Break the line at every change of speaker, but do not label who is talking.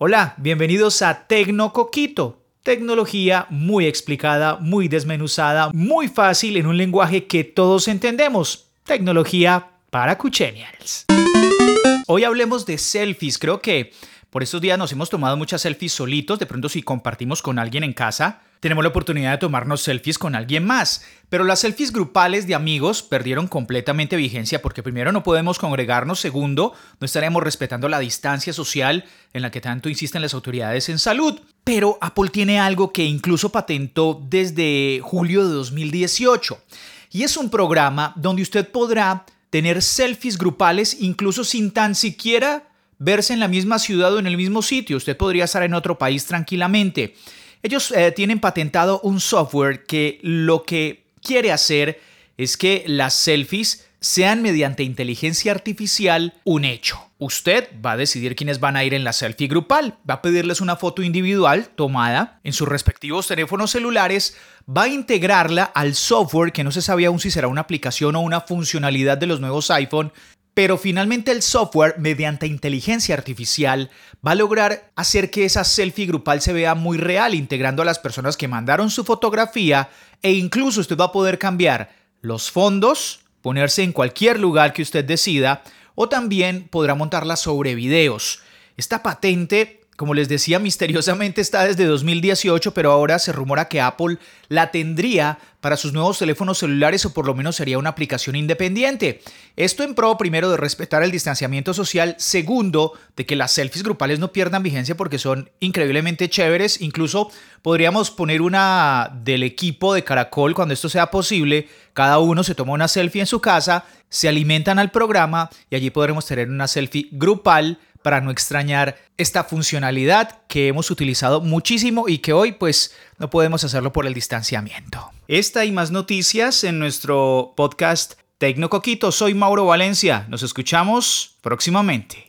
Hola, bienvenidos a Tecnocoquito. Tecnología muy explicada, muy desmenuzada, muy fácil en un lenguaje que todos entendemos. Tecnología para cuchenials. Hoy hablemos de selfies. Creo que por estos días nos hemos tomado muchas selfies solitos. De pronto si compartimos con alguien en casa, tenemos la oportunidad de tomarnos selfies con alguien más. Pero las selfies grupales de amigos perdieron completamente vigencia porque primero no podemos congregarnos, segundo, no estaremos respetando la distancia social en la que tanto insisten las autoridades en salud. Pero Apple tiene algo que incluso patentó desde julio de 2018. Y es un programa donde usted podrá tener selfies grupales incluso sin tan siquiera verse en la misma ciudad o en el mismo sitio. Usted podría estar en otro país tranquilamente. Ellos eh, tienen patentado un software que lo que quiere hacer es que las selfies sean mediante inteligencia artificial un hecho. Usted va a decidir quiénes van a ir en la selfie grupal, va a pedirles una foto individual tomada en sus respectivos teléfonos celulares, va a integrarla al software que no se sabía aún si será una aplicación o una funcionalidad de los nuevos iPhone pero finalmente el software, mediante inteligencia artificial, va a lograr hacer que esa selfie grupal se vea muy real, integrando a las personas que mandaron su fotografía e incluso usted va a poder cambiar los fondos, ponerse en cualquier lugar que usted decida o también podrá montarla sobre videos. Esta patente como les decía, misteriosamente está desde 2018, pero ahora se rumora que Apple la tendría para sus nuevos teléfonos celulares o por lo menos sería una aplicación independiente. Esto en pro primero de respetar el distanciamiento social, segundo de que las selfies grupales no pierdan vigencia porque son increíblemente chéveres, incluso podríamos poner una del equipo de Caracol cuando esto sea posible, cada uno se toma una selfie en su casa, se alimentan al programa y allí podremos tener una selfie grupal para no extrañar esta funcionalidad que hemos utilizado muchísimo y que hoy pues no podemos hacerlo por el distanciamiento. Esta y más noticias en nuestro podcast Tecnocoquito. Soy Mauro Valencia. Nos escuchamos próximamente.